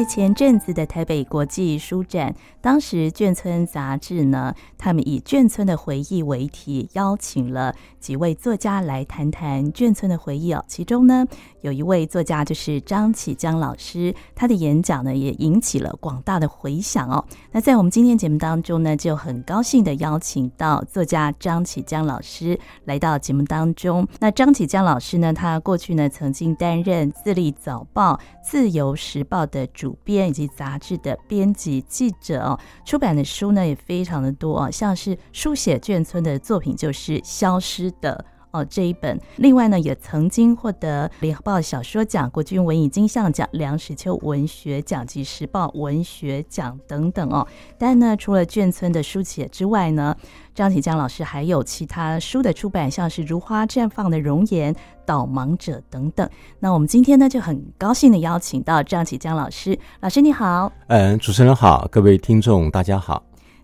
在前阵子的台北国际书展，当时眷村杂志呢，他们以眷村的回忆为题，邀请了几位作家来谈谈眷村的回忆哦。其中呢，有一位作家就是张启江老师，他的演讲呢也引起了广大的回响哦。那在我们今天节目当中呢，就很高兴的邀请到作家张启江老师来到节目当中。那张启江老师呢，他过去呢曾经担任自立早报、自由时报的主编以及杂志的编辑记者哦，出版的书呢也非常的多啊，像是书写卷村的作品就是《消失的》哦这一本，另外呢也曾经获得联合报小说奖、国军文艺金像奖、梁实秋文学奖及时报文学奖等等哦。但呢，除了眷村的书写之外呢，张启江老师还有其他书的出版，像是《如花绽放的容颜》。导盲者等等，那我们今天呢就很高兴的邀请到张启江老师，老师你好，嗯，主持人好，各位听众大家好。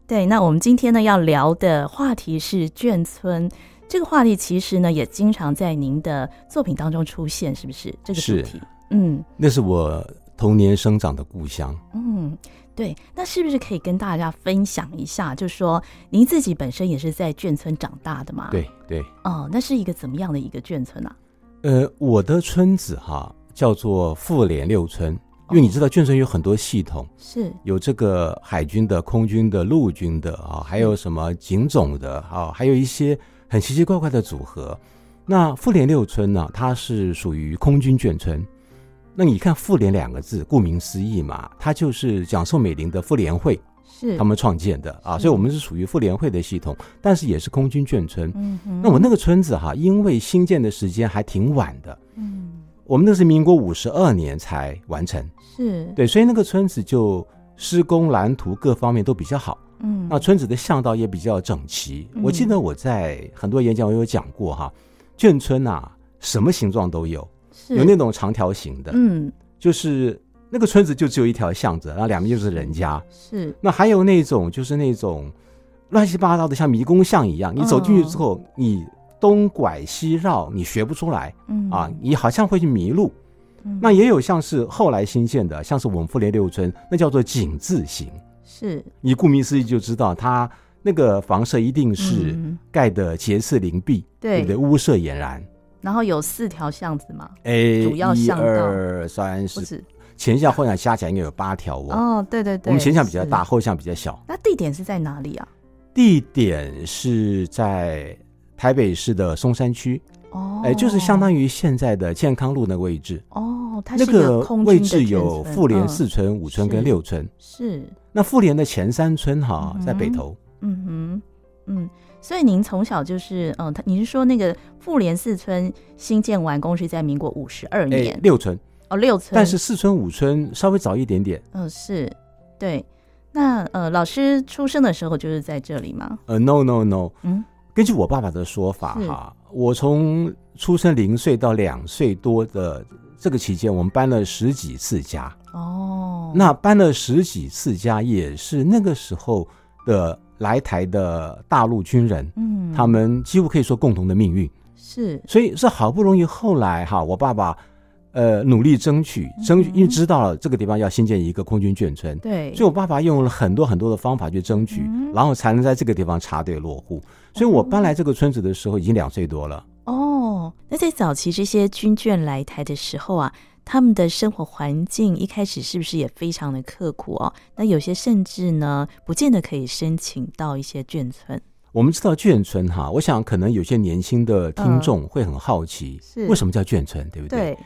对，那我们今天呢要聊的话题是眷村，这个话题其实呢也经常在您的作品当中出现，是不是？这个主题，嗯，那是我童年生长的故乡，嗯，对，那是不是可以跟大家分享一下？就是说您自己本身也是在眷村长大的嘛？对对，哦，那是一个怎么样的一个眷村啊？呃，我的村子哈叫做富联六村，因为你知道眷村有很多系统，是有这个海军的、空军的、陆军的啊，还有什么警种的啊，还有一些很奇奇怪怪的组合。那富联六村呢，它是属于空军眷村。那你看“妇联”两个字，顾名思义嘛，它就是蒋宋美龄的妇联会。是他们创建的啊，所以我们是属于妇联会的系统，但是也是空军眷村。嗯，那我那个村子哈，因为新建的时间还挺晚的。嗯，我们那是民国五十二年才完成。是对，所以那个村子就施工蓝图各方面都比较好。嗯，那村子的巷道也比较整齐。我记得我在很多演讲我有讲过哈，眷村啊，什么形状都有，有那种长条形的，嗯，就是。那个村子就只有一条巷子，然后两边就是人家。是，那还有那种就是那种乱七八糟的，像迷宫巷一样。你走进去之后，你东拐西绕，你学不出来。嗯啊，你好像会去迷路。那也有像是后来新建的，像是我们富联六村，那叫做井字形。是，你顾名思义就知道，它那个房舍一定是盖的结实林壁，对不对？屋舍俨然。然后有四条巷子嘛？哎，主要巷道，一二三四。前巷后巷加起来应该有八条哦。哦，对对对，我们前巷比较大，后巷比较小。那地点是在哪里啊？地点是在台北市的松山区。哦，哎，就是相当于现在的健康路那个位置。哦，它是那个位置有妇联四村、五村跟六村。是。那妇联的前三村哈，在北头。嗯哼，嗯，所以您从小就是，嗯，他你是说那个妇联四村新建完工是在民国五十二年？六村。哦，六村，但是四村五村稍微早一点点。嗯，是，对。那呃，老师出生的时候就是在这里吗？呃，no no no。嗯，根据我爸爸的说法哈，我从出生零岁到两岁多的这个期间，我们搬了十几次家。哦，那搬了十几次家，也是那个时候的来台的大陆军人，嗯，他们几乎可以说共同的命运。是，所以是好不容易后来哈，我爸爸。呃，努力争取，争取，因为知道了这个地方要新建一个空军眷村，对，所以我爸爸用了很多很多的方法去争取，嗯、然后才能在这个地方插队落户。所以我搬来这个村子的时候，已经两岁多了。哦，那在早期这些军眷来台的时候啊，他们的生活环境一开始是不是也非常的刻苦哦？那有些甚至呢，不见得可以申请到一些眷村。我们知道眷村哈，我想可能有些年轻的听众会很好奇，为什么叫眷村，对不对？对。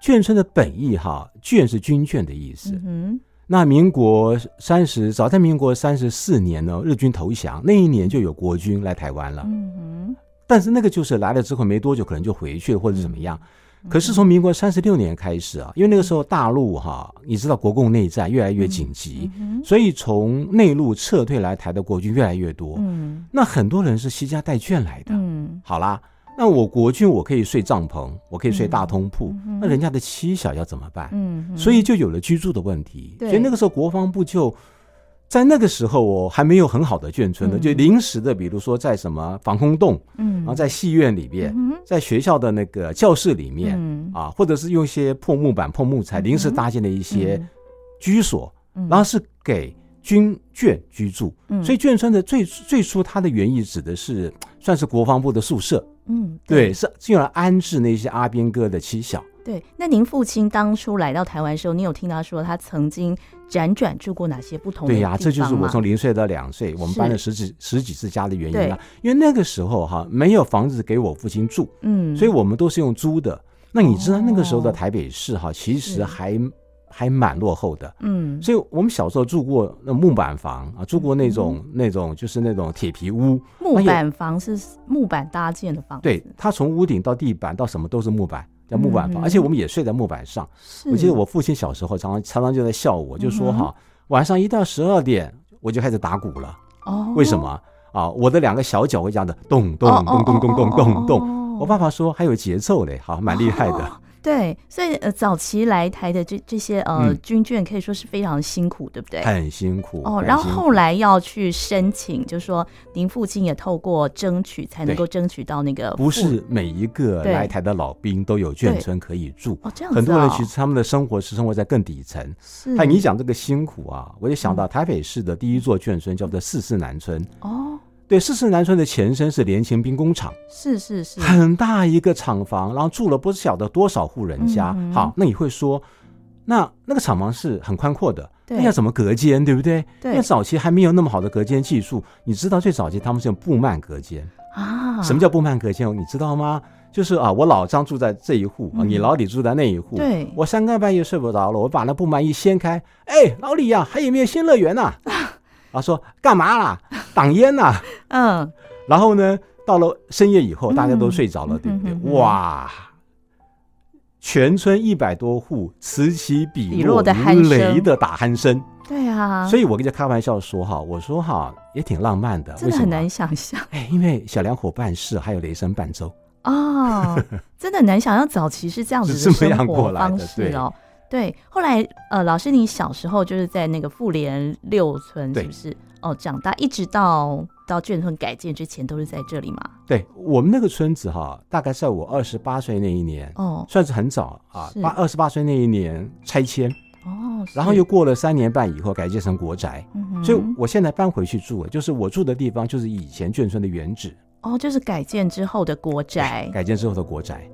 眷村的本意哈，眷是军眷的意思。嗯，那民国三十，早在民国三十四年呢，日军投降那一年就有国军来台湾了。嗯哼，但是那个就是来了之后没多久，可能就回去了或者怎么样。可是从民国三十六年开始啊，因为那个时候大陆哈，你知道国共内战越来越紧急，所以从内陆撤退来台的国军越来越多。嗯，那很多人是携家带眷来的。嗯，好啦。那我国军我可以睡帐篷，我可以睡大通铺，嗯、那人家的妻小要怎么办？嗯，所以就有了居住的问题。所以那个时候国防部就在那个时候，我还没有很好的眷村的，嗯、就临时的，比如说在什么防空洞，嗯，然后在戏院里边，嗯、在学校的那个教室里面，嗯、啊，或者是用一些破木板、破木材临时搭建的一些居所，然后是给军眷居住。嗯，所以眷村的最最初它的原意指的是 算是国防部的宿舍。嗯，对，对，是用来安置那些阿兵哥的妻小。对，那您父亲当初来到台湾的时候，你有听他说他曾经辗转住过哪些不同的地方？对呀，这就是我从零岁到两岁，我们搬了十几十几次家的原因啊。因为那个时候哈没有房子给我父亲住，嗯，所以我们都是用租的。那你知道那个时候的台北市哈，其实还还蛮落后的，嗯，所以我们小时候住过那木板房啊，住过那种那种就是那种铁皮屋。木板房是木板搭建的房子，对，它从屋顶到地板到什么都是木板。叫木板房，而且我们也睡在木板上。我记得我父亲小时候常常常常就在笑我，就说哈，晚上一到十二点我就开始打鼓了。哦，为什么啊？我的两个小脚会这样的咚咚咚咚咚咚咚咚。我爸爸说还有节奏嘞，好，蛮厉害的。对，所以呃，早期来台的这这些呃军眷可以说是非常辛苦，对不对？很辛苦哦。然后后来要去申请，就是说您父亲也透过争取才能够争取到那个。不是每一个来台的老兵都有眷村可以住哦，这样子。很多人其实他们的生活是生活在更底层。是。哎，你讲这个辛苦啊，我就想到台北市的第一座眷村叫做四四南村。哦。对，四四南村的前身是联勤兵工厂，是是是，很大一个厂房，然后住了不晓得多少户人家。嗯、好，那你会说，那那个厂房是很宽阔的，那要怎么隔间，对不对？对，因为早期还没有那么好的隔间技术。你知道最早期他们是用布幔隔间啊？什么叫布幔隔间？你知道吗？就是啊，我老张住在这一户，嗯、你老李住在那一户。对，我三更半夜睡不着了，我把那布幔一掀开，哎，老李呀、啊，还有没有新乐园呐、啊？啊，说干嘛啦？挡烟呐？嗯，然后呢，到了深夜以后，大家都睡着了，嗯、对不对？嗯嗯嗯、哇，全村一百多户此起彼落如雷的打鼾声。对啊，所以我跟他开玩笑说哈，我说哈也挺浪漫的，真的很难想象。哎，因为小两口办事，还有雷声伴奏。哦，真的很难想象早期是这样子的 生活方式哦。对，后来呃，老师，你小时候就是在那个妇联六村，是不是？哦，长大一直到到眷村改建之前，都是在这里嘛？对，我们那个村子哈，大概在我二十八岁那一年，哦，算是很早啊，八二十八岁那一年拆迁，哦，然后又过了三年半以后改建成国宅，所以我现在搬回去住了，就是我住的地方就是以前眷村的原址，哦，就是改建之后的国宅，改建之后的国宅。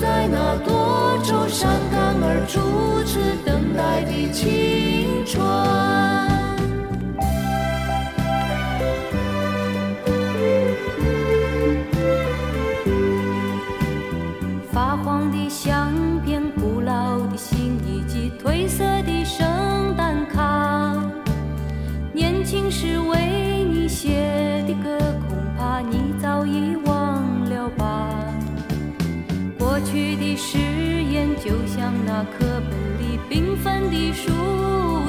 在那多愁善感而初次等待的青春。就像那课本里缤纷的书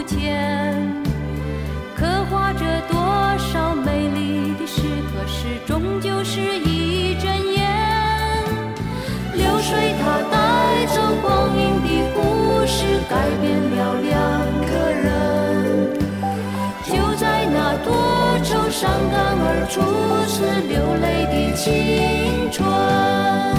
签，刻画着多少美丽的诗，可是终究是一阵烟。流水它带走光阴的故事，改变了两个人。就在那多愁善感而初次流泪的青春。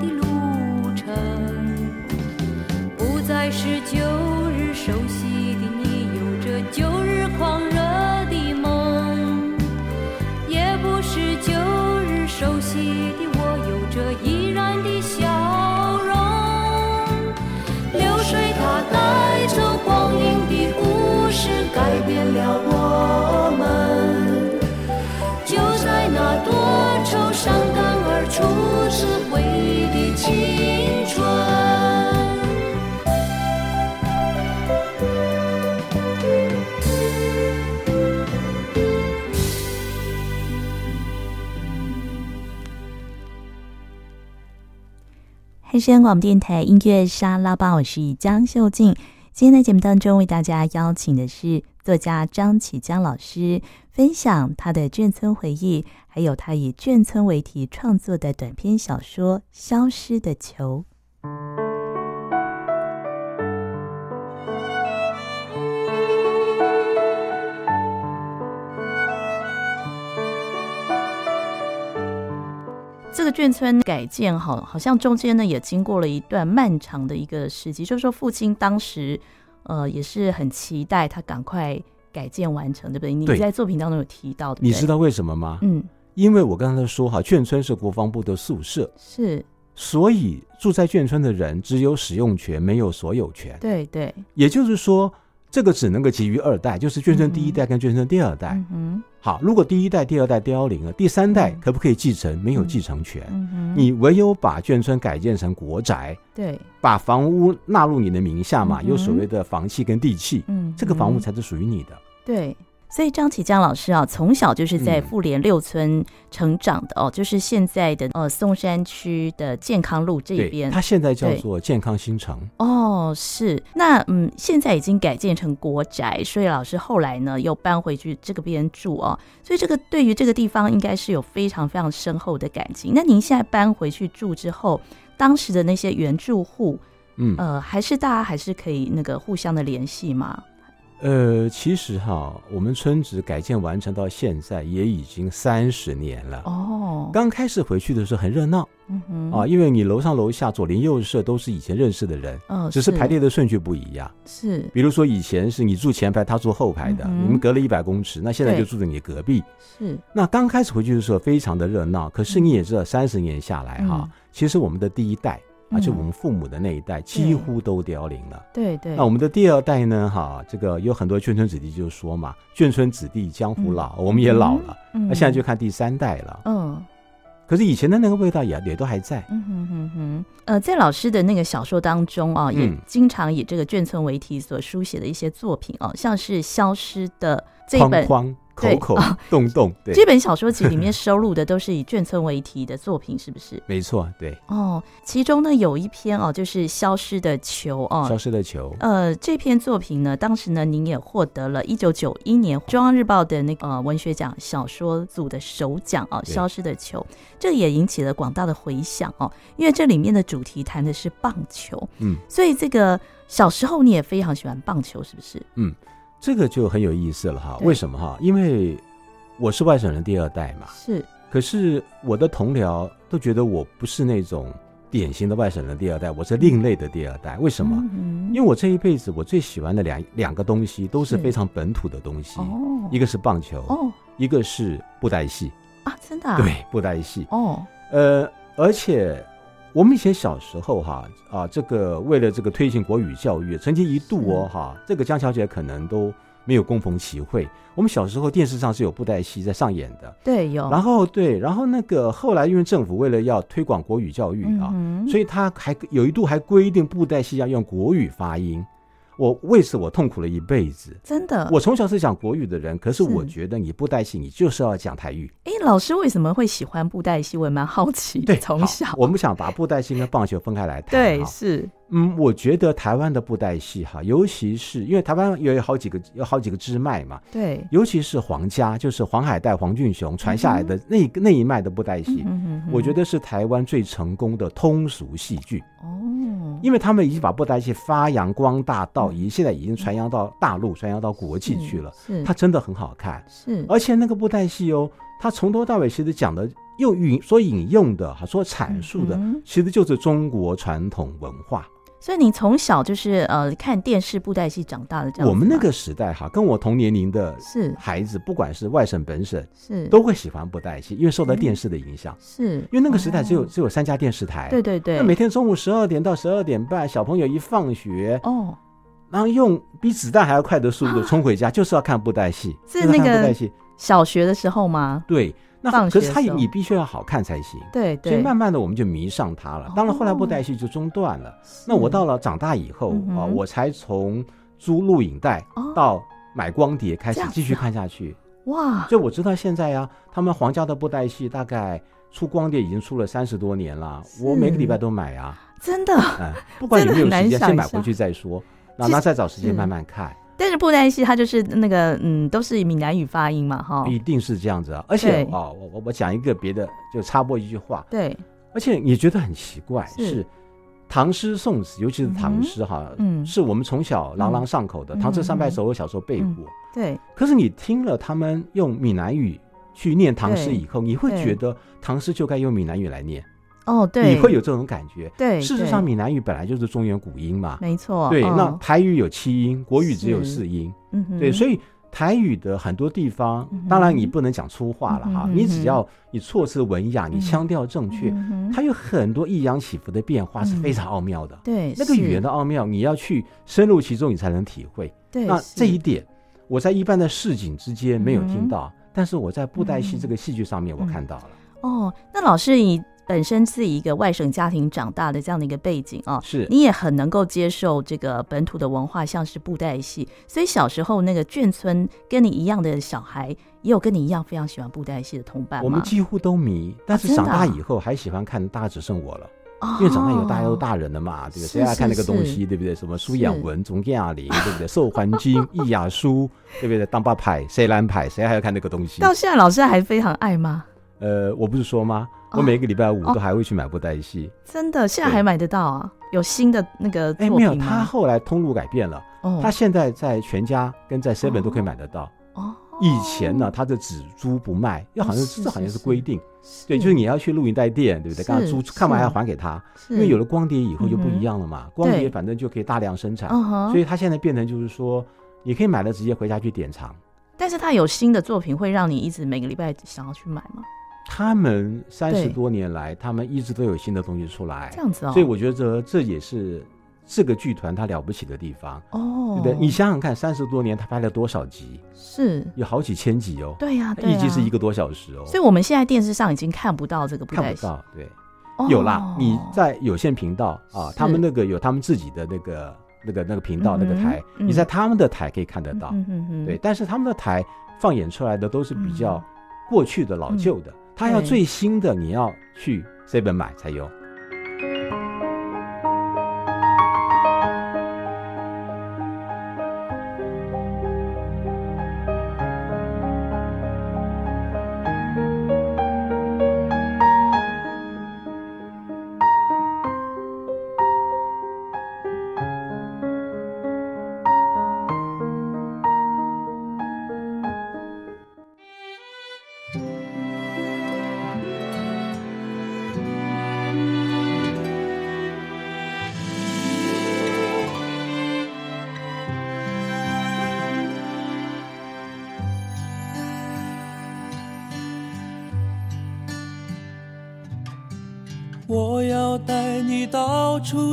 的路程，不再是旧。黑山广播电台音乐沙拉吧，我是江秀静。今天的节目当中，为大家邀请的是作家张启江老师，分享他的眷村回忆，还有他以眷村为题创作的短篇小说《消失的球》。这个眷村改建，好，好像中间呢也经过了一段漫长的一个时期。就是说，父亲当时，呃，也是很期待他赶快改建完成，对不对？你在作品当中有提到的，你知道为什么吗？嗯，因为我刚才说哈，眷村是国防部的宿舍，是，所以住在眷村的人只有使用权，没有所有权。对对，也就是说。这个只能够给予二代，就是眷村第一代跟眷村第二代。嗯，好，如果第一代、第二代凋零了，第三代可不可以继承？没有继承权。嗯，你唯有把眷村改建成国宅，对，把房屋纳入你的名下嘛，有所谓的房契跟地契，嗯，这个房屋才是属于你的。对。所以张启江老师啊，从小就是在富联六村成长的哦，嗯、就是现在的呃松山区的健康路这边。他现在叫做健康新城。哦，是。那嗯，现在已经改建成国宅，所以老师后来呢又搬回去这个边住哦。所以这个对于这个地方应该是有非常非常深厚的感情。那您现在搬回去住之后，当时的那些原住户，嗯呃，还是大家还是可以那个互相的联系吗？呃，其实哈，我们村子改建完成到现在也已经三十年了。哦，刚开始回去的时候很热闹，嗯哼，啊，因为你楼上楼下左邻右舍都是以前认识的人，哦，只是排列的顺序不一样。是，比如说以前是你住前排，他住后排的，嗯、你们隔了一百公尺，那现在就住在你隔壁。是，那刚开始回去的时候非常的热闹，可是你也知道，三十年下来哈，嗯、其实我们的第一代。而且我们父母的那一代几乎都凋零了。对对。那我们的第二代呢？哈，这个有很多眷村子弟就说嘛，眷村子弟江湖老，我们也老了。那现在就看第三代了。嗯。可是以前的那个味道也也都还在。嗯哼哼哼。呃，在老师的那个小说当中啊，也经常以这个眷村为题所书写的一些作品啊，像是《消失的》这本。口口 洞洞，对，这本小说集里面收录的都是以眷村为题的作品，是不是？没错，对。哦，其中呢有一篇哦，就是《消失的球》哦，《消失的球》。呃，这篇作品呢，当时呢，您也获得了一九九一年中央日报的那个呃文学奖小说组的首奖哦，《消失的球》，这也引起了广大的回响哦，因为这里面的主题谈的是棒球，嗯，所以这个小时候你也非常喜欢棒球，是不是？嗯。这个就很有意思了哈，为什么哈？因为我是外省人第二代嘛，是。可是我的同僚都觉得我不是那种典型的外省人第二代，我是另类的第二代。为什么？因为我这一辈子我最喜欢的两两个东西都是非常本土的东西，哦，一个是棒球，哦，一个是布袋戏啊，真的？对，布袋戏。哦，呃，而且。我们以前小时候哈啊，这个为了这个推行国语教育，曾经一度哦哈，这个江小姐可能都没有共逢其会。我们小时候电视上是有布袋戏在上演的，对，有。然后对，然后那个后来因为政府为了要推广国语教育啊，嗯、所以他还有一度还规定布袋戏要用国语发音。我为此我痛苦了一辈子，真的。我从小是讲国语的人，可是我觉得你布袋戏你就是要讲台语。哎，老师为什么会喜欢布袋戏？我也蛮好奇。对，从小我们想把布袋戏跟棒球分开来谈。对，是。嗯，我觉得台湾的布袋戏哈，尤其是因为台湾有好几个有好几个支脉嘛。对。尤其是黄家，就是黄海岱、黄俊雄传下来的那那一脉的布袋戏，我觉得是台湾最成功的通俗戏剧。哦。因为他们已经把布袋戏发扬光大到，已现在已经传扬到大陆，传扬到国际去了。是。它真的很好看。是。而且那个布袋戏哦，它从头到尾其实讲的用引所引用的哈，所阐述的，其实就是中国传统文化。所以你从小就是呃看电视布袋戏长大的这样。我们那个时代哈，跟我同年龄的是孩子，不管是外省本省，是都会喜欢布袋戏，因为受到电视的影响。是因为那个时代只有只有三家电视台。对对对。那每天中午十二点到十二点半，小朋友一放学哦，然后用比子弹还要快的速度冲回家，就是要看布袋戏。是那个小学的时候吗？对。那可是他，你必须要好看才行。对对。所以慢慢的，我们就迷上他了。当然，后来布袋戏就中断了。那我到了长大以后啊，我才从租录影带到买光碟开始继续看下去。哇！就我知道现在呀、啊，他们皇家的布袋戏大概出光碟已经出了三十多年了，我每个礼拜都买啊。真的，嗯，不管有没有时间，先买回去再说，那那再找时间慢慢看。但是布袋戏它就是那个嗯，都是闽南语发音嘛，哈，一定是这样子啊。而且哦，我我我讲一个别的，就插播一句话。对，而且也觉得很奇怪是。唐诗宋词，尤其是唐诗哈，嗯，是我们从小朗朗上口的。唐诗三百首，我小时候背过。对。可是你听了他们用闽南语去念唐诗以后，你会觉得唐诗就该用闽南语来念。哦，对。你会有这种感觉。对。事实上，闽南语本来就是中原古音嘛。没错。对。那台语有七音，国语只有四音。嗯哼。对，所以。台语的很多地方，当然你不能讲粗话了哈。你只要你措辞文雅，你腔调正确，它有很多抑扬起伏的变化是非常奥妙的。对，那个语言的奥妙，你要去深入其中，你才能体会。对，那这一点我在一般的市井之间没有听到，但是我在布袋戏这个戏剧上面我看到了。哦，那老师你。本身是一个外省家庭长大的这样的一个背景啊，是你也很能够接受这个本土的文化，像是布袋戏。所以小时候那个眷村跟你一样的小孩，也有跟你一样非常喜欢布袋戏的同伴？我们几乎都迷，但是长大以后还喜欢看，大概只剩我了，啊、因为长大以后大家都大人了嘛，对不对？谁爱看那个东西，对不对？什么苏养文、钟亚玲，对不对？寿环金、易雅书，对不对？当爸派、谁蓝牌，谁还要看那个东西？到现在老师还非常爱吗？呃，我不是说吗？我每个礼拜五都还会去买布袋戏，真的，现在还买得到啊？有新的那个作品吗？没有，他后来通路改变了，他现在在全家跟在 seven 都可以买得到。哦，以前呢，他的只租不卖，要好像这好像是规定，对，就是你要去录影带店，对不对？刚刚租看完还要还给他，因为有了光碟以后就不一样了嘛，光碟反正就可以大量生产，所以他现在变成就是说，你可以买了直接回家去典藏。但是他有新的作品会让你一直每个礼拜想要去买吗？他们三十多年来，他们一直都有新的东西出来，这样子哦。所以我觉得这也是这个剧团它了不起的地方哦，对对？你想想看，三十多年他拍了多少集？是有好几千集哦。对呀，一集是一个多小时哦。所以我们现在电视上已经看不到这个，看不到。对，有啦，你在有线频道啊，他们那个有他们自己的那个那个那个频道那个台，你在他们的台可以看得到。嗯嗯嗯。对，但是他们的台放演出来的都是比较过去的老旧的。他要最新的，你要去 Seven 买才有。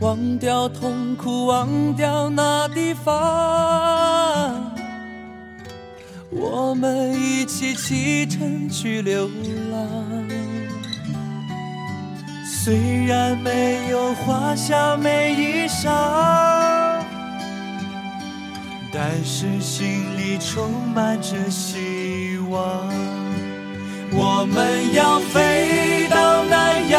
忘掉痛苦，忘掉那地方，我们一起启程去流浪。虽然没有华厦美衣裳，但是心里充满着希望。我们要飞到那遥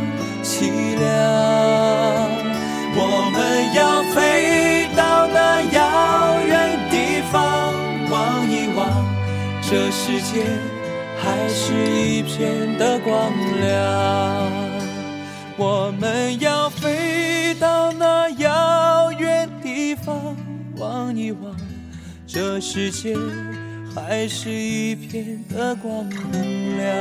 凄凉，我们要飞到那遥远地方，望一望，这世界还是一片的光亮。我们要飞到那遥远地方，望一望，这世界还是一片的光亮。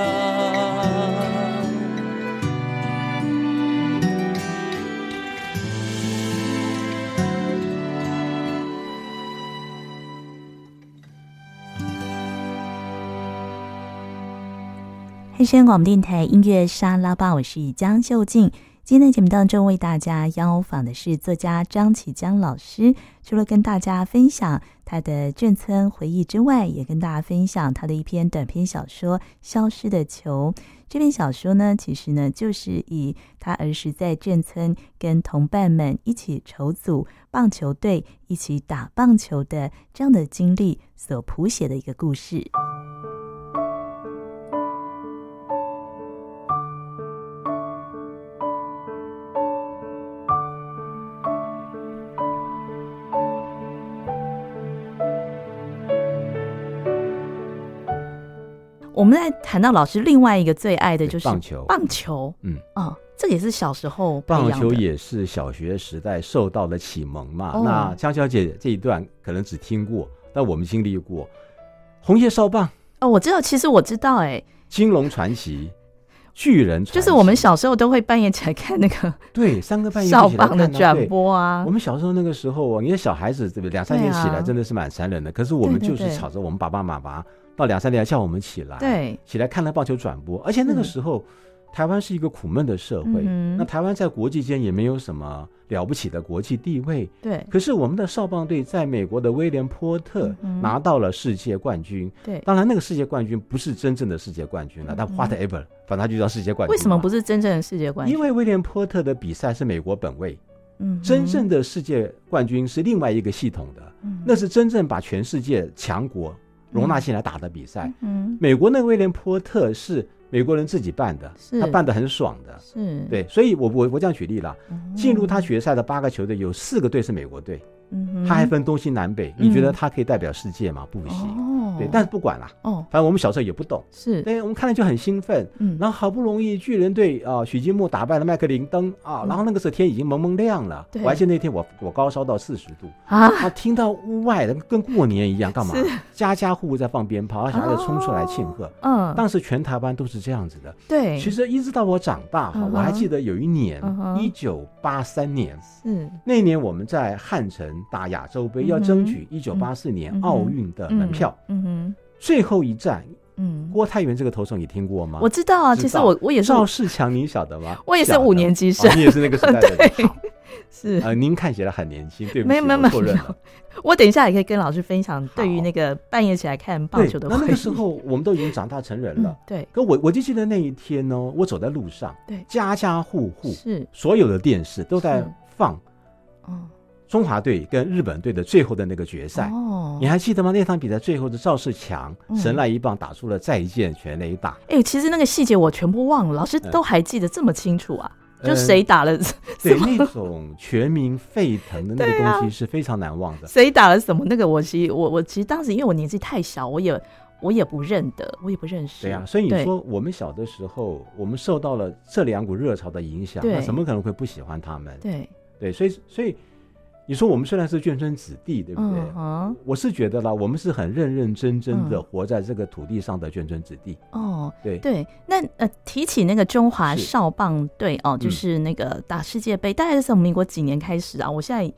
汉声广播电台音乐沙拉吧，我是江秀静。今天的节目当中，为大家邀访的是作家张启江老师。除了跟大家分享他的眷村回忆之外，也跟大家分享他的一篇短篇小说《消失的球》。这篇小说呢，其实呢，就是以他儿时在眷村跟同伴们一起筹组棒球队、一起打棒球的这样的经历所谱写的一个故事。们在谈到老师另外一个最爱的就是棒球，棒球，嗯，哦，这也是小时候棒球也是小学时代受到的启蒙嘛。哦、那江小姐这一段可能只听过，但我们经历过。红叶少棒。哦，我知道，其实我知道，哎，金龙传奇、巨人就是我们小时候都会半夜起来看那个对三个半夜少棒的转播啊。我们小时候那个时候，你看小孩子对不对？两三点起来真的是蛮残忍的。啊、可是我们就是吵着我们爸爸妈妈。到两三点叫我们起来，对，起来看了棒球转播。而且那个时候，台湾是一个苦闷的社会。嗯、那台湾在国际间也没有什么了不起的国际地位。对。可是我们的少棒队在美国的威廉波特拿到了世界冠军。对、嗯。当然，那个世界冠军不是真正的世界冠军了，但 whatever，反正他就叫世界冠军。为什么不是真正的世界冠军？因为威廉波特的比赛是美国本位。嗯。真正的世界冠军是另外一个系统的。嗯。那是真正把全世界强国。容纳进来打的比赛，嗯，美国那个威廉波特是美国人自己办的，是。他办的很爽的，是。对，所以我我我这样举例了，进入他决赛的八个球队有四个队是美国队。嗯，他还分东西南北，你觉得它可以代表世界吗？不行。哦，对，但是不管了。哦，反正我们小时候也不懂。是，对，我们看了就很兴奋。嗯，然后好不容易巨人队啊，许金木打败了麦克林登啊，然后那个时候天已经蒙蒙亮了。对，我还记得那天我我高烧到四十度啊，听到屋外的跟过年一样，干嘛？家家户户在放鞭炮，小孩子冲出来庆贺。嗯，当时全台湾都是这样子的。对，其实一直到我长大哈，我还记得有一年，一九八三年，是那年我们在汉城。打亚洲杯要争取一九八四年奥运的门票，嗯哼，最后一站，嗯，郭泰源这个投手你听过吗？我知道啊，其实我我也是赵世强，你晓得吗？我也是五年级生，你也是那个时代的，对，是。呃，您看起来很年轻，对不起，没有没有没有，我等一下也可以跟老师分享对于那个半夜起来看棒球的。那那个时候我们都已经长大成人了，对。可我我就记得那一天呢，我走在路上，对，家家户户是。所有的电视都在放，嗯。中华队跟日本队的最后的那个决赛，哦，你还记得吗？那场比赛最后的赵世强神来一棒打出了再见全垒打。哎、欸，其实那个细节我全部忘了，老师都还记得这么清楚啊？嗯、就谁打了？对，那种全民沸腾的那个东西是非常难忘的。谁、啊、打了什么？那个我其实我我其实当时因为我年纪太小，我也我也不认得，我也不认识。对呀、啊，所以你说我们小的时候，我们受到了这两股热潮的影响，那怎么可能会不喜欢他们？对对，所以所以你说我们虽然是眷村子弟，对不对？嗯，我是觉得啦，我们是很认认真真的活在这个土地上的眷村子弟。哦，对对，那呃，提起那个中华少棒队哦，就是那个打世界杯，大概是从民国几年开始啊？我现在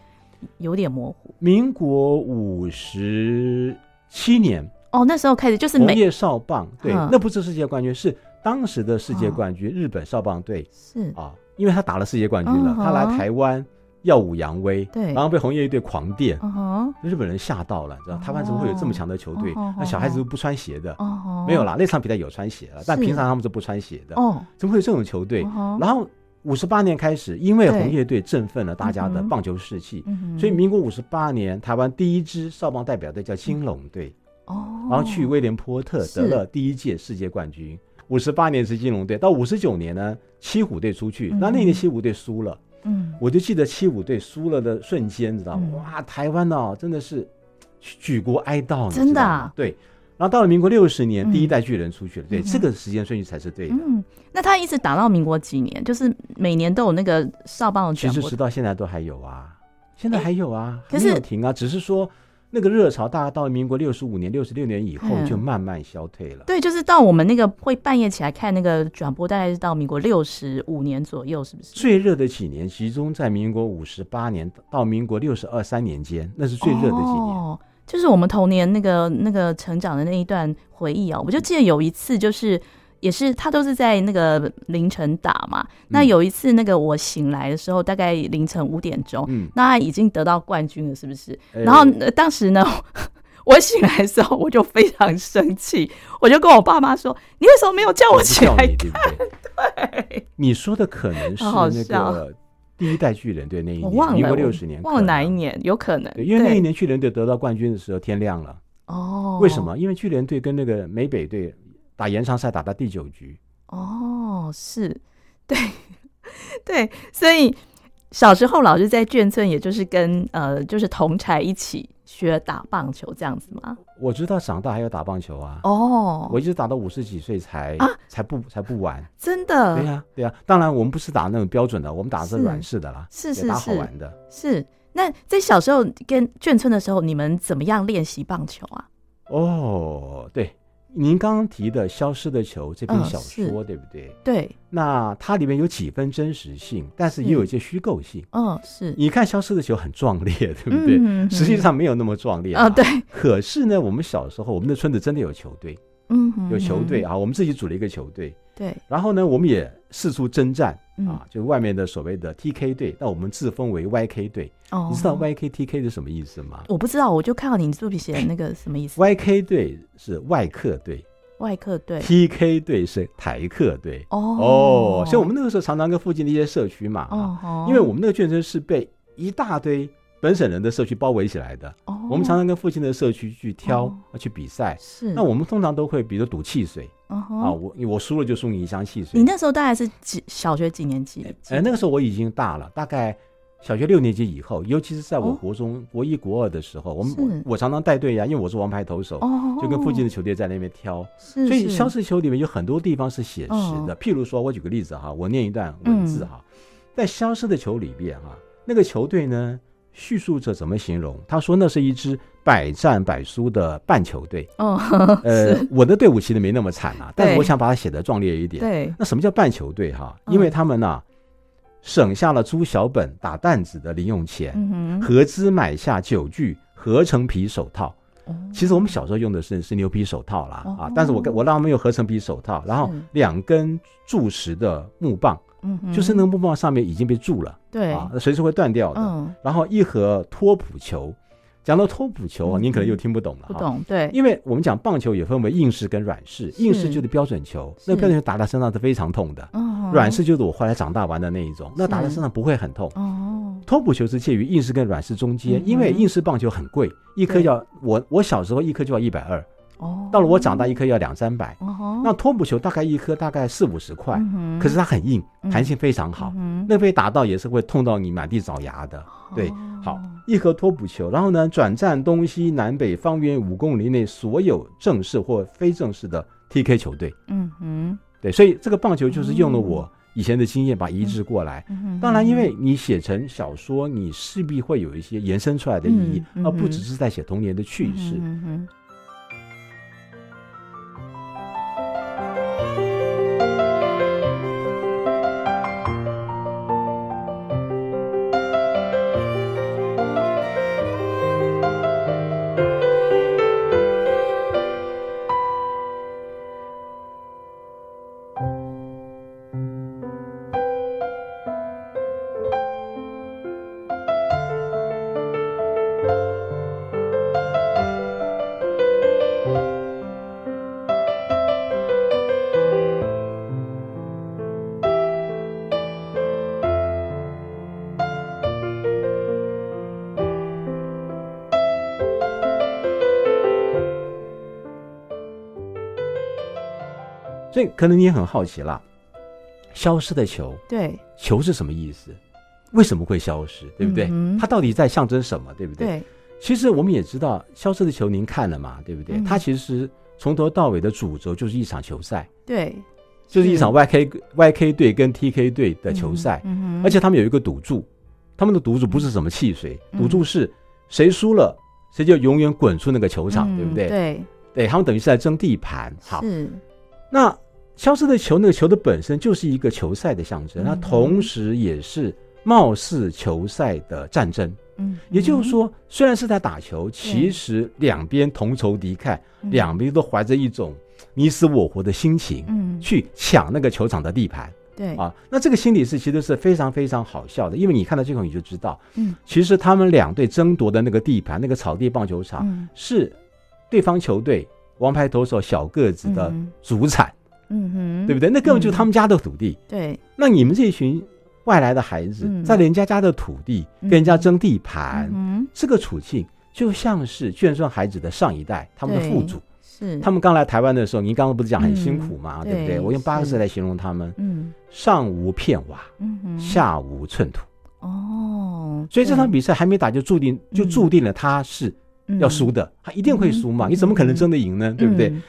有点模糊。民国五十。七年哦，那时候开始就是红叶少棒，对，嗯、那不是世界冠军，是当时的世界冠军，哦、日本少棒队是啊，因为他打了世界冠军了，哦、他来台湾耀武扬威，对，然后被红叶一队狂电，哦、日本人吓到了，知道台湾怎么会有这么强的球队？哦、那小孩子都不穿鞋的，哦、没有啦，那场比赛有穿鞋了，但平常他们是不穿鞋的，哦，怎么会有这种球队？然后五十八年开始，因为红叶队振奋了大家的棒球士气，所以民国五十八年，台湾第一支少棒代表队叫兴农队。哦，然后去威廉波特得了第一届世界冠军。五十八年是金龙队，到五十九年呢，七虎队出去，那、嗯、那年七虎队输了。嗯，我就记得七五队输了的瞬间，知道吗？嗯、哇，台湾哦，真的是举国哀悼，真的、啊。对，然后到了民国六十年，嗯、第一代巨人出去了。对，嗯、这个时间顺序才是对的。嗯，那他一直打到民国几年？就是每年都有那个少棒的。其实直到现在都还有啊，现在还有啊，可是没有停啊，只是说。那个热潮，大概到民国六十五年、六十六年以后，就慢慢消退了。对，就是到我们那个会半夜起来看那个转播，大概是到民国六十五年左右，是不是？最热的几年集中在民国五十八年到民国六十二三年间，那是最热的几年。哦，就是我们童年那个那个成长的那一段回忆啊！我就记得有一次就是。也是，他都是在那个凌晨打嘛。那有一次，那个我醒来的时候，大概凌晨五点钟，嗯，那他已经得到冠军了，是不是？欸、然后当时呢，我醒来的时候，我就非常生气，我就跟我爸妈说：“你为什么没有叫我起来看？”对不对？对，你说的可能是那个第一代巨人队那一年，我忘了，民国六十年，忘了哪一年，有可能，因为那一年巨人队得到冠军的时候天亮了。哦，为什么？因为巨人队跟那个美北队。打延长赛打到第九局，哦，是，对，对，所以小时候老师在眷村，也就是跟呃，就是同才一起学打棒球这样子吗？我知道长大还要打棒球啊，哦，我一直打到五十几岁才啊，才不才不玩，真的？对呀、啊，对呀、啊，当然我们不是打那种标准的，我们打的是软式的啦，是是是，打好玩的。是，那在小时候跟眷村的时候，你们怎么样练习棒球啊？哦，对。您刚刚提的《消失的球》这篇小说，嗯、对不对？对。那它里面有几分真实性，但是也有一些虚构性。嗯，是。你看《消失的球》很壮烈，对不对？嗯、实际上没有那么壮烈啊。对。可是呢，我们小时候，我们的村子真的有球队。嗯。有球队啊，我们自己组了一个球队。对。然后呢，我们也四处征战啊，就外面的所谓的 TK 队，那我们自封为 YK 队。哦。你知道 YKTK 是什么意思吗？我不知道，我就看到你作品写的那个什么意思。YK 队是外客队。外客队，TK 队是台客队。哦哦，所以我们那个时候常常跟附近的一些社区嘛，哦，因为我们那个眷村是被一大堆本省人的社区包围起来的。哦，我们常常跟附近的社区去挑，去比赛。是，那我们通常都会，比如赌汽水。啊，我我输了就送你一箱汽水。你那时候大概是几小学几年级？哎，那个时候我已经大了，大概。小学六年级以后，尤其是在我国中、哦、国一、国二的时候，我们我，我常常带队呀，因为我是王牌投手，哦、就跟附近的球队在那边挑。是是，所以消失球里面有很多地方是写实的，哦、譬如说，我举个例子哈，我念一段文字哈，嗯、在消失的球里边哈，那个球队呢，叙述者怎么形容？他说那是一支百战百输的半球队。哦，呃，我的队伍其实没那么惨啊，但是我想把它写得壮烈一点。对，那什么叫半球队哈？因为他们呢、啊。省下了租小本打弹子的零用钱，合资买下九具合成皮手套。其实我们小时候用的是是牛皮手套啦啊，但是我我让他们用合成皮手套，然后两根铸石的木棒，嗯就是那个木棒上面已经被铸了，对啊，随时会断掉的。然后一盒托普球。讲到托普球啊，您可能又听不懂了。不懂，对，因为我们讲棒球也分为硬式跟软式，硬式就是标准球，那标准球打在身上是非常痛的。软式就是我后来长大玩的那一种，那打在身上不会很痛。哦，托普球是介于硬式跟软式中间，因为硬式棒球很贵，一颗要我我小时候一颗就要一百二，哦，到了我长大，一颗要两三百。哦，那托普球大概一颗大概四五十块，嗯可是它很硬，弹性非常好。嗯那被打到也是会痛到你满地找牙的。对哦，好，一颗托普球，然后呢，转战东西南北方圆五公里内所有正式或非正式的 TK 球队。嗯哼，对，所以这个棒球就是用了我以前的经验把它移植过来。嗯当然，因为你写成小说，你势必会有一些延伸出来的意义，嗯嗯而不只是在写童年的趣事。嗯所以可能你也很好奇啦，消失的球，对球是什么意思？为什么会消失？对不对？嗯它到底在象征什么？对不对？对，其实我们也知道，消失的球您看了嘛？对不对？嗯它其实从头到尾的主轴就是一场球赛，对，就是一场 YK YK 队跟 TK 队的球赛，而且他们有一个赌注，他们的赌注不是什么汽水，嗯赌注是谁输了谁就永远滚出那个球场，嗯对不对？对，对，他们等于是在争地盘。好，是，那消失的球，那个球的本身就是一个球赛的象征，嗯。那同时也是貌似球赛的战争。嗯，也就是说，虽然是在打球，其实两边同仇敌忾，嗯。两边都怀着一种你死我活的心情，嗯，去抢那个球场的地盘。对，啊。那这个心理是其实是非常非常好笑的，因为你看到这个你就知道，嗯，其实他们两队争夺的那个地盘，那个草地棒球场嗯。是对方球队王牌投手小个子的主产，嗯哼，对不对？那根本就是他们家的土地。对，那你们这群外来的孩子嗯在人家家的土地嗯跟人家争地盘。嗯这个处境就像是眷村孩子的上一代，他们的父祖，是，他们刚来台湾的时候，您刚刚不是讲很辛苦吗？嗯对不对？我用八个字来形容他们：嗯上无片瓦，嗯哼，下无寸土。哦，所以这场比赛还没打就注定就注定了他是要输的，他一定会输嘛，嗯你怎么可能真的赢呢？对不对？嗯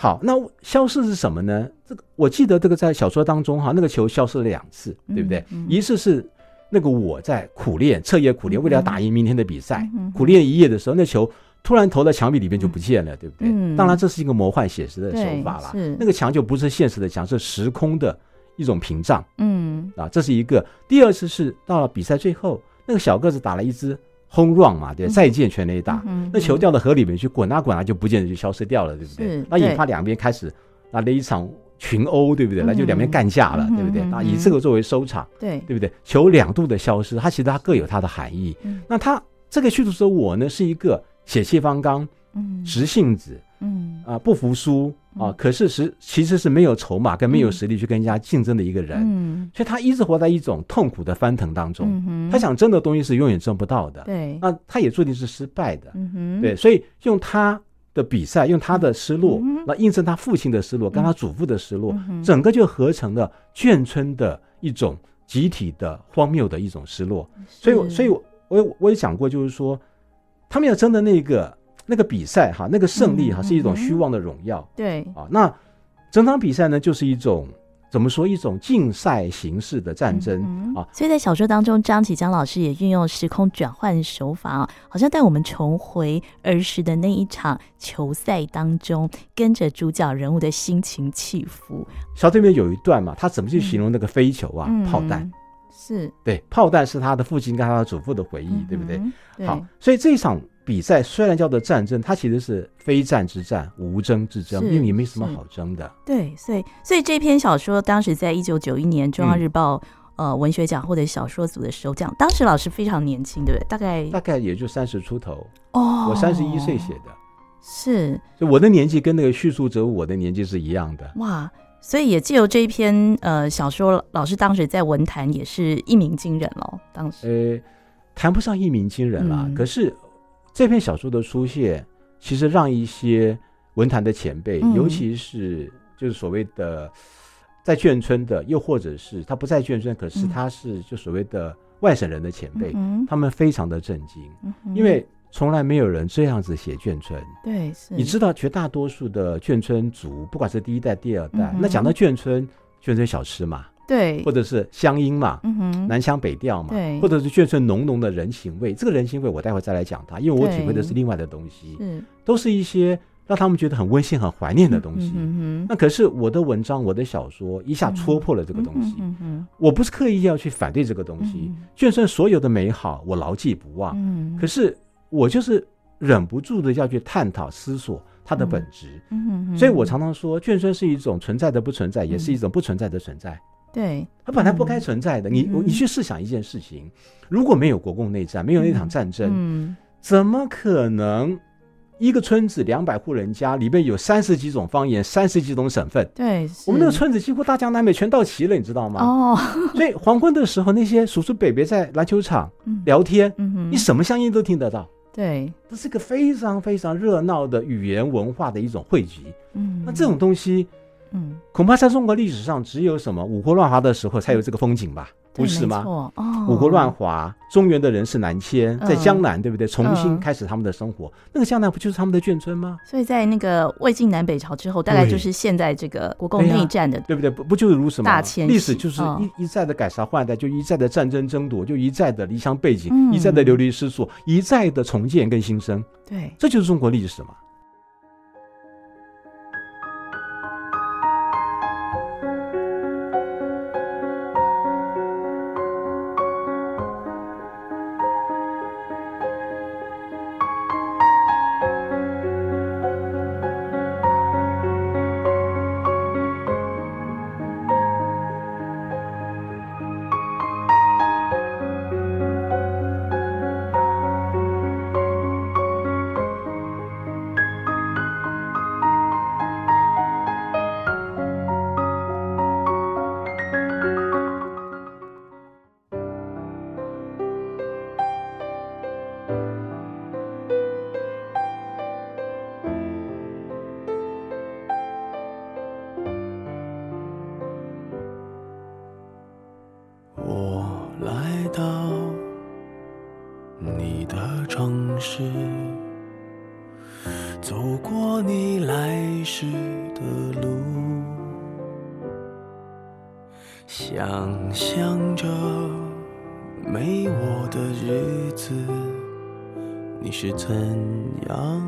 好，那消失是什么呢？这个我记得这个在小说当中哈，那个球消失了两次，对不对？一次是那个我在苦练，彻夜苦练，嗯为了要打赢明天的比赛，嗯苦练一夜的时候，那球突然投到墙壁里面就不见了，对不对？嗯当然这是一个魔幻写实的手法啦。对是那个墙就不是现实的墙，是时空的一种屏障嗯啊，这是一个。第二次是到了比赛最后，那个小个子打了一支 home run 嘛，对，嗯再见全垒打。嗯那球掉到河里面去，滚啊滚啊，就不见得就消失掉了，对不对是？那引发两边开始来了一场群殴，对不对？嗯那就两边干架了，嗯对不对？嗯那以这个作为收场，对，对不对？球两度的消失，它其实它各有它的含义。嗯那它这个叙述者我呢，是一个血气方刚、嗯直性子嗯啊、不服输啊嗯，可是实其实是没有筹码跟没有实力去跟人家竞争的一个人，嗯。所以他一直活在一种痛苦的翻腾当中。他想争的东西是永远争不到的，对，那他也注定是失败的。对，所以用他的比赛，用他的失落嗯来印证他父亲的失落，跟他祖父的失落嗯，整个就合成了眷村的一种集体的荒谬的一种失落。所以我，所以我我也我也讲过，就是说，他们要争的那个那个比赛哈，那个胜利哈，嗯是一种嗯虚妄的荣耀对，啊。那整场比赛呢，就是一种怎么说，一种竞赛形式的战争嗯啊。所以在小说当中，张启江老师也运用时空转换手法啊，好像带我们重回儿时的那一场球赛当中，跟着主角人物的心情起伏。小这边有一段嘛，他怎么去形容那个飞球啊？嗯炮弹，是，对，炮弹是他的父亲跟他的祖父的回忆，嗯对不对？对好，所以这一场比赛虽然叫做战争，它其实是非战之战，无争之争，因为你没什么好争的。对，所以所以这篇小说当时在一九九一年《中央日报》呃文学奖或者小说组的首奖，当时老师非常年轻，对不对？大概大概也就三十出头，哦，我三十一岁写的，是所以我的年纪跟那个叙述者我的年纪是一样的。哇，所以也借由这一篇呃小说，老师当时在文坛也是一鸣惊人喽。当时，呃，谈不上一鸣惊人啦，嗯可是这篇小说的出现，其实让一些文坛的前辈，嗯、尤其是就是所谓的在眷村的，又或者是他不在眷村，可是他是就所谓的外省人的前辈，嗯、他们非常的震惊，嗯、因为从来没有人这样子写眷村。对，是。你知道绝大多数的眷村族，不管是第一代、第二代，嗯、那讲到眷村，眷村小吃嘛。对，或者是乡音嘛，嗯哼，南腔北调嘛，对，或者是眷村浓浓的人情味。这个人情味，我待会再来讲它，因为我体会的是另外的东西，是，都是一些让他们觉得很温馨、很怀念的东西。嗯哼，那可是我的文章、我的小说一下戳破了这个东西。嗯哼，我不是刻意要去反对这个东西，眷村所有的美好我牢记不忘。嗯，可是我就是忍不住的要去探讨、思索它的本质。嗯哼，所以我常常说，眷村是一种存在的不存在，也是一种不存在的存在。对，它本来不该存在的。嗯、你你去试想一件事情，如果没有国共内战，没有那场战争，嗯，怎么可能一个村子两百户人家里面有三十几种方言，三十几种省份？对，我们那个村子几乎大江南北全到齐了，你知道吗？哦，所以黄昏的时候，那些叔叔伯伯在篮球场聊天，你什么乡音都听得到。对，这是个非常非常热闹的语言文化的一种汇集。嗯，那这种东西。嗯，恐怕在中国历史上只有什么五胡乱华的时候才有这个风景吧？不是吗？哦，五胡乱华，中原的人是南迁，在江南，对不对？重新开始他们的生活，那个江南不就是他们的眷村吗？所以在那个魏晋南北朝之后，大概就是现在这个国共内战的，对不对？不不就是如此吗？大迁历史就是一一再的改朝换代，就一再的战争争夺，就一再的离乡背井，一再的流离失所，一再的重建跟新生。对，这就是中国历史嘛。想象着没我的日子你是怎样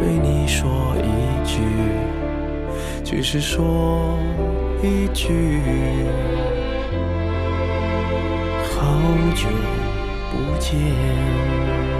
对你说一句，只是说一句，好久不见。